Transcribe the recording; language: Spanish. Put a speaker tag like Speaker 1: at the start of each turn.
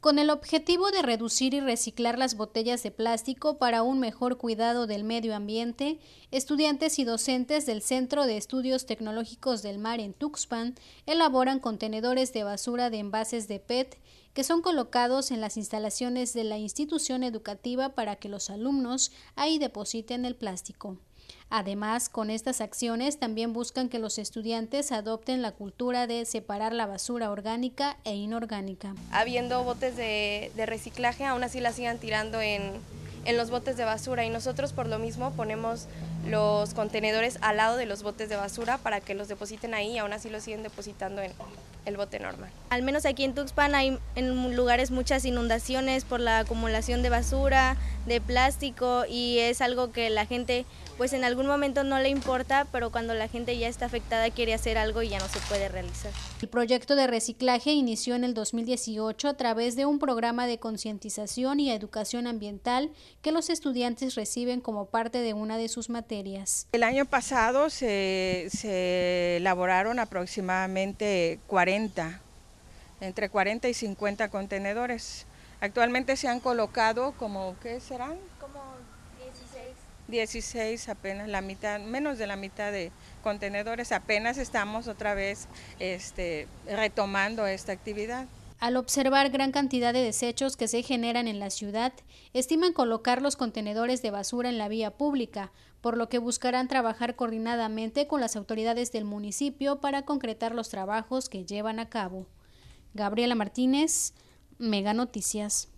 Speaker 1: Con el objetivo de reducir y reciclar las botellas de plástico para un mejor cuidado del medio ambiente, estudiantes y docentes del Centro de Estudios Tecnológicos del Mar en Tuxpan elaboran contenedores de basura de envases de PET que son colocados en las instalaciones de la institución educativa para que los alumnos ahí depositen el plástico. Además, con estas acciones también buscan que los estudiantes adopten la cultura de separar la basura orgánica e inorgánica.
Speaker 2: Habiendo botes de, reciclaje, aún así la sigan tirando en, en los botes de basura y nosotros por lo mismo ponemos los contenedores al lado de los botes de basura para que los depositen ahí y aún así los siguen depositando en el bote normal.
Speaker 3: Al menos aquí en Tuxpan hay en lugares muchas inundaciones por la acumulación de basura, de plástico y es algo que la gente pues en algún momento no le importa, pero cuando la gente ya está afectada quiere hacer algo y ya no se puede realizar.
Speaker 1: El proyecto de reciclaje inició en el 2018 a través de un programa de concientización y educación ambiental que los estudiantes reciben como parte de una de sus materias.
Speaker 4: El año pasado se, se elaboraron aproximadamente 40, entre 40 y 50 contenedores. Actualmente se han colocado como, ¿qué serán? 16 apenas, la mitad, menos de la mitad de contenedores, apenas estamos otra vez este, retomando esta actividad.
Speaker 1: Al observar gran cantidad de desechos que se generan en la ciudad, estiman colocar los contenedores de basura en la vía pública, por lo que buscarán trabajar coordinadamente con las autoridades del municipio para concretar los trabajos que llevan a cabo. Gabriela Martínez, Mega Noticias.